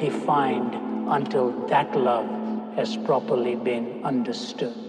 defined until that love has properly been understood.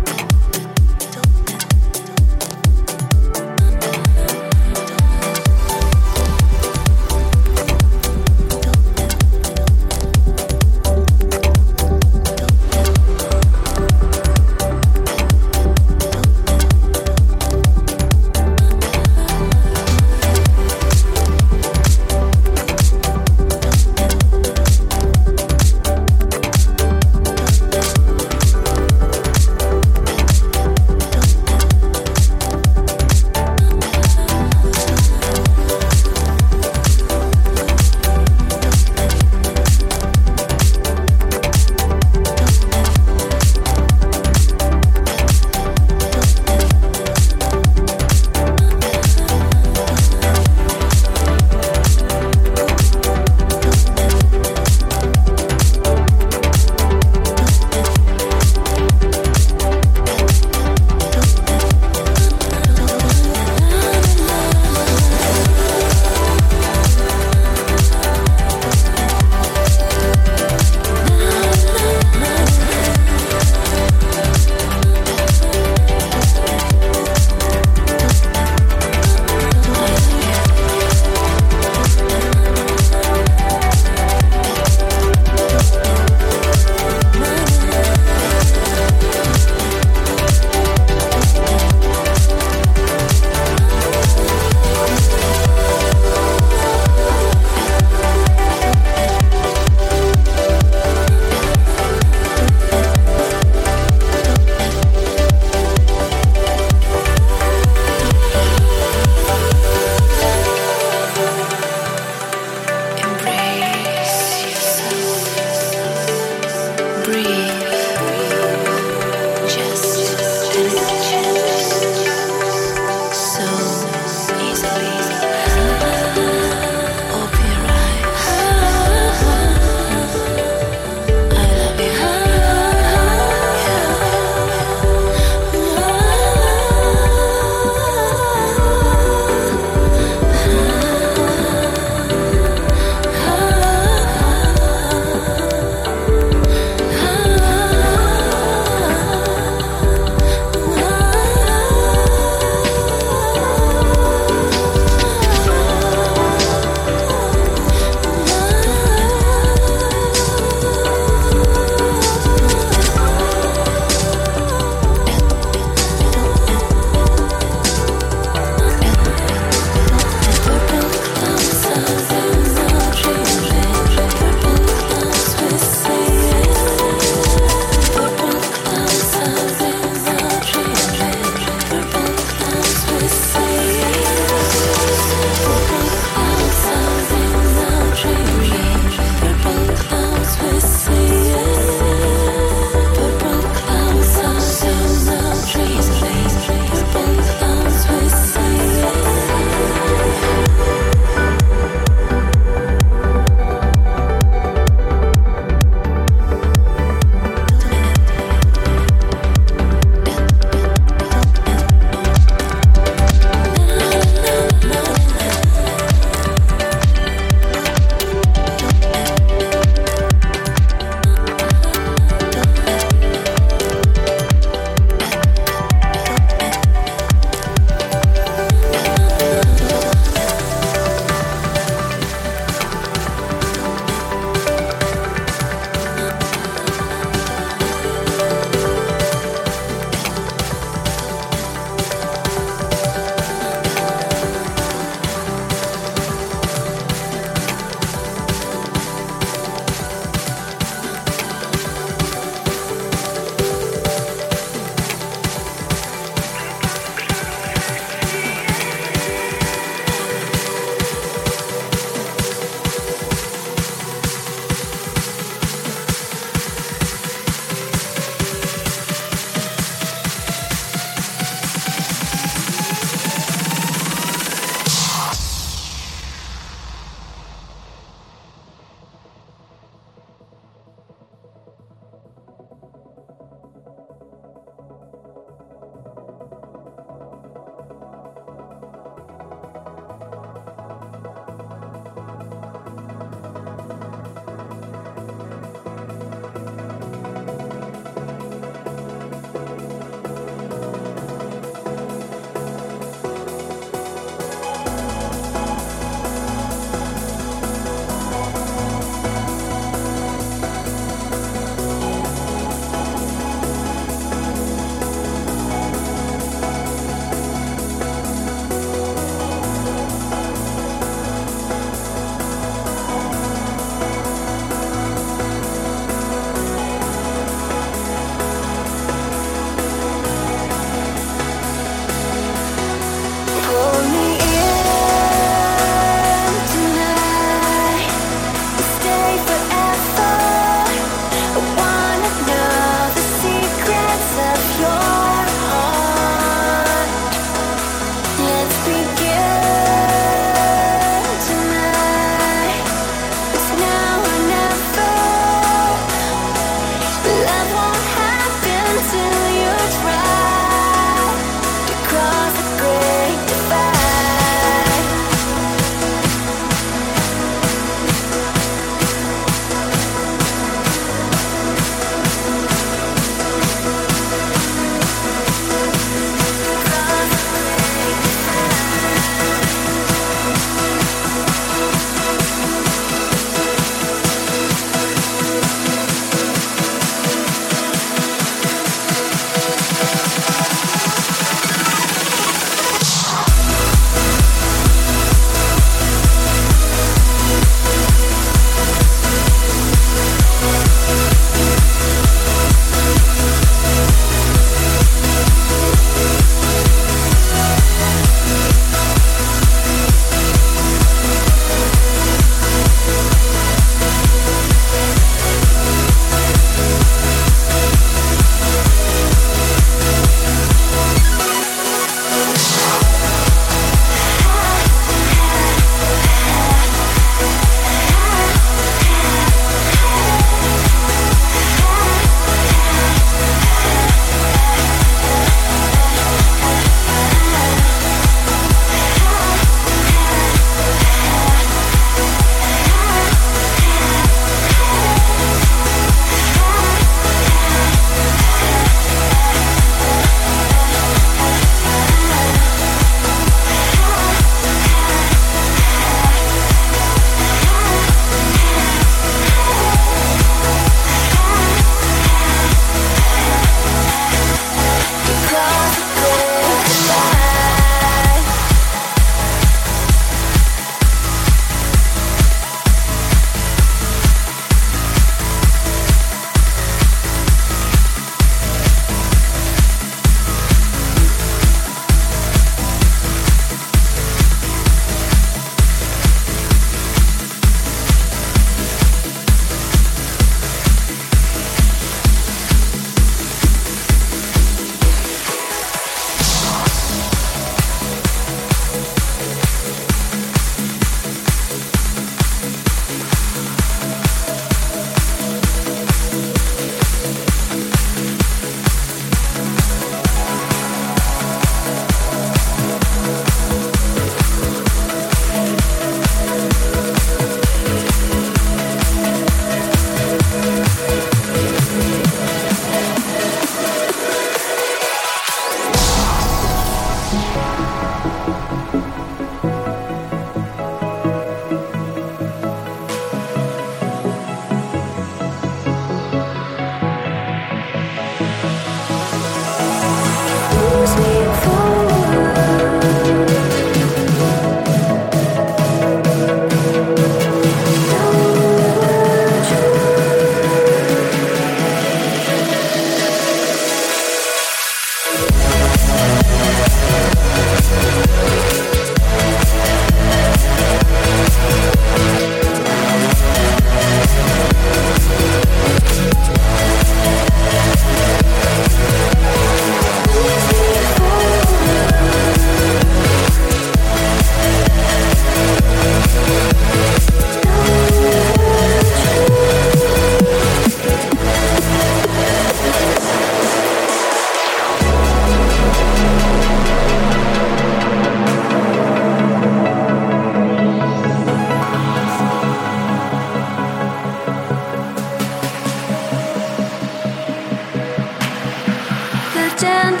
Calls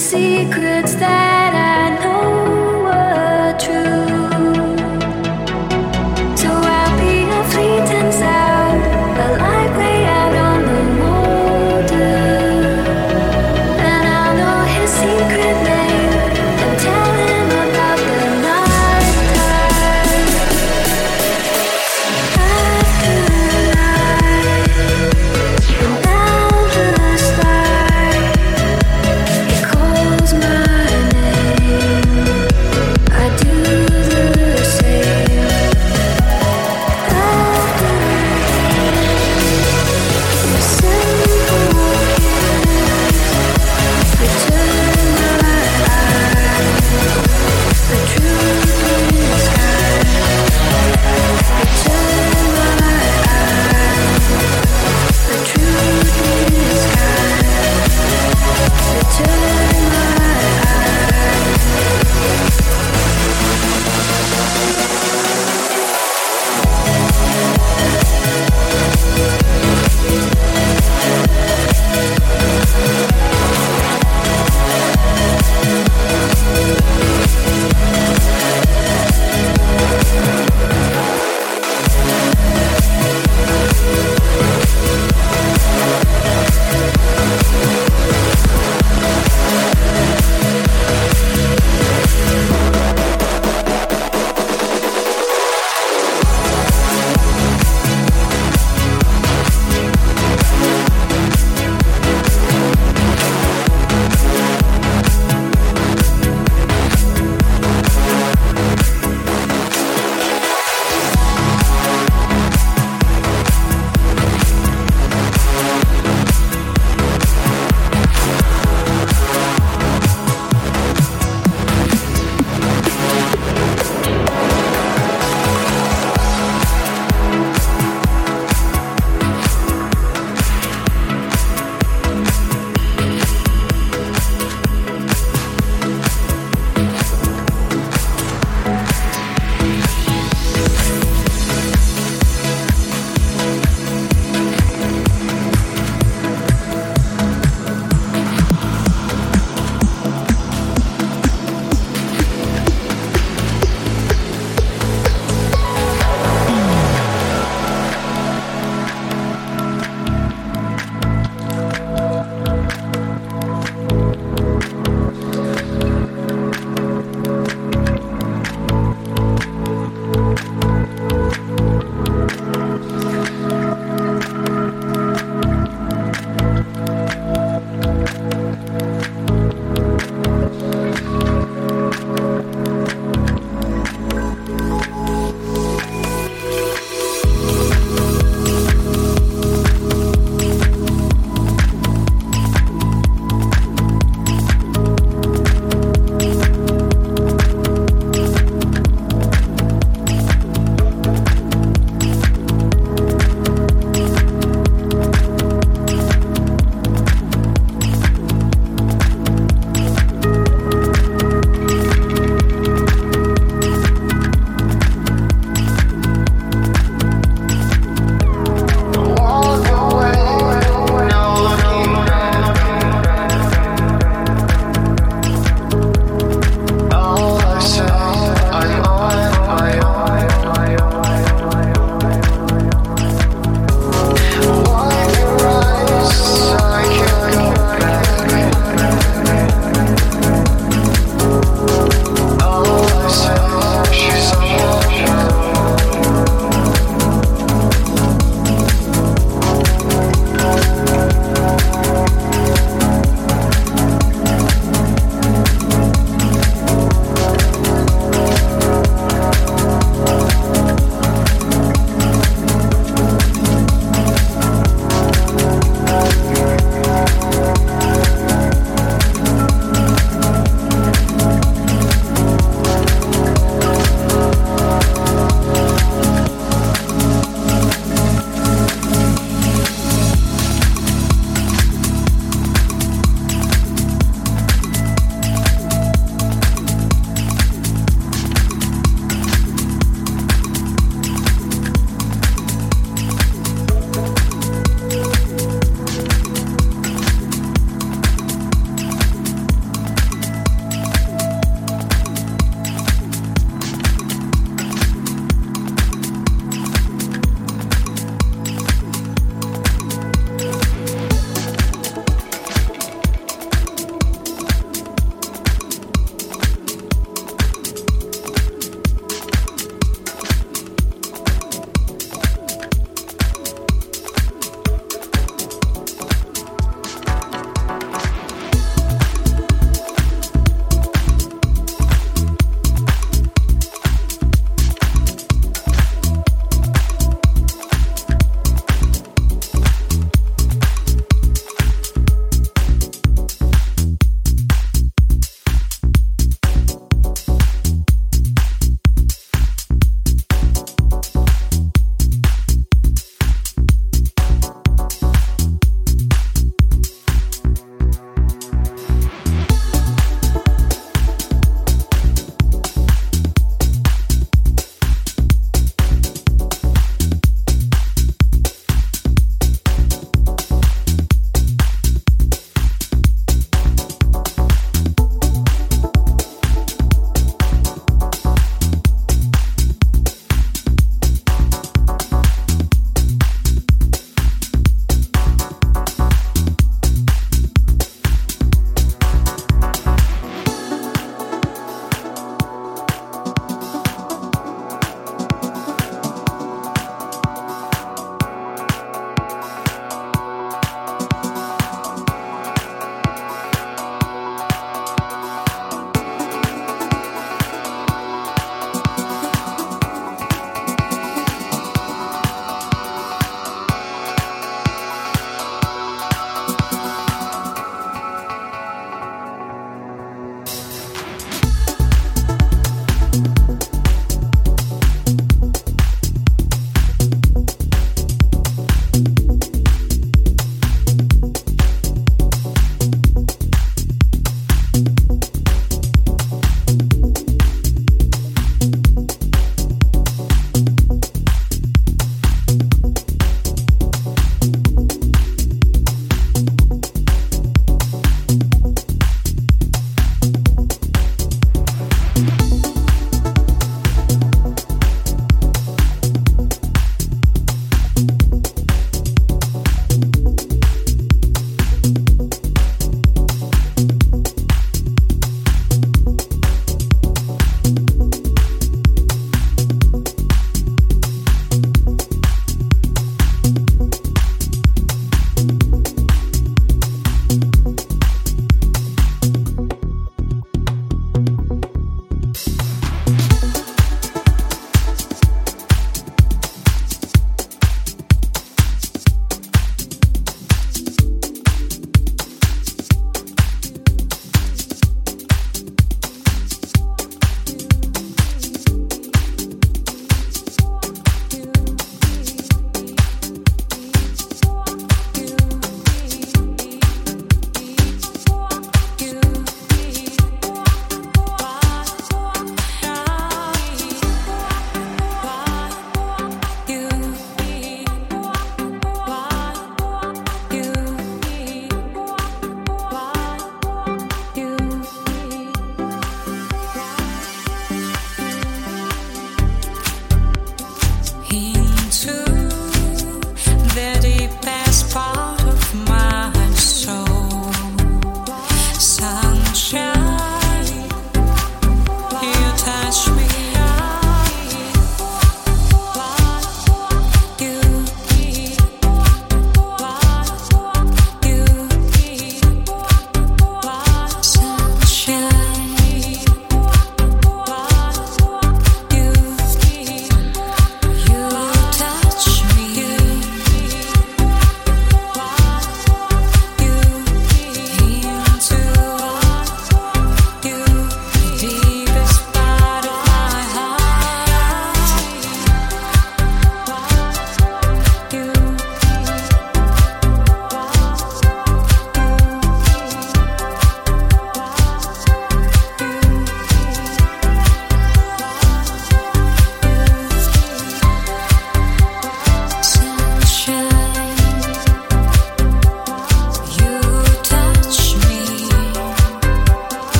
secrets name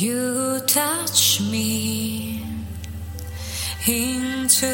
You touch me into